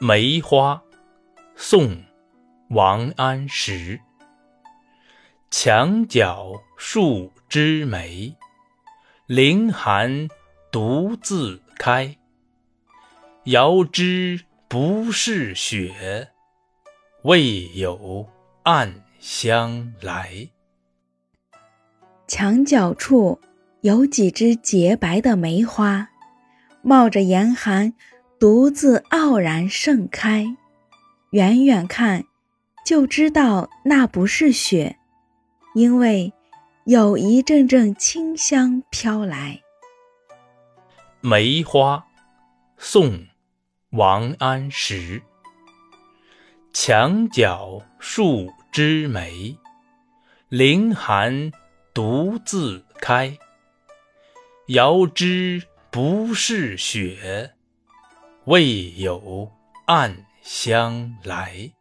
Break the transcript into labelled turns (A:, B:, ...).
A: 梅花，宋·王安石。墙角数枝梅，凌寒独自开。遥知不是雪，为有暗香来。
B: 墙角处有几枝洁白的梅花，冒着严寒。独自傲然盛开，远远看就知道那不是雪，因为有一阵阵清香飘来。
A: 梅花，宋·王安石。墙角数枝梅，凌寒独自开。遥知不是雪。未有暗香来。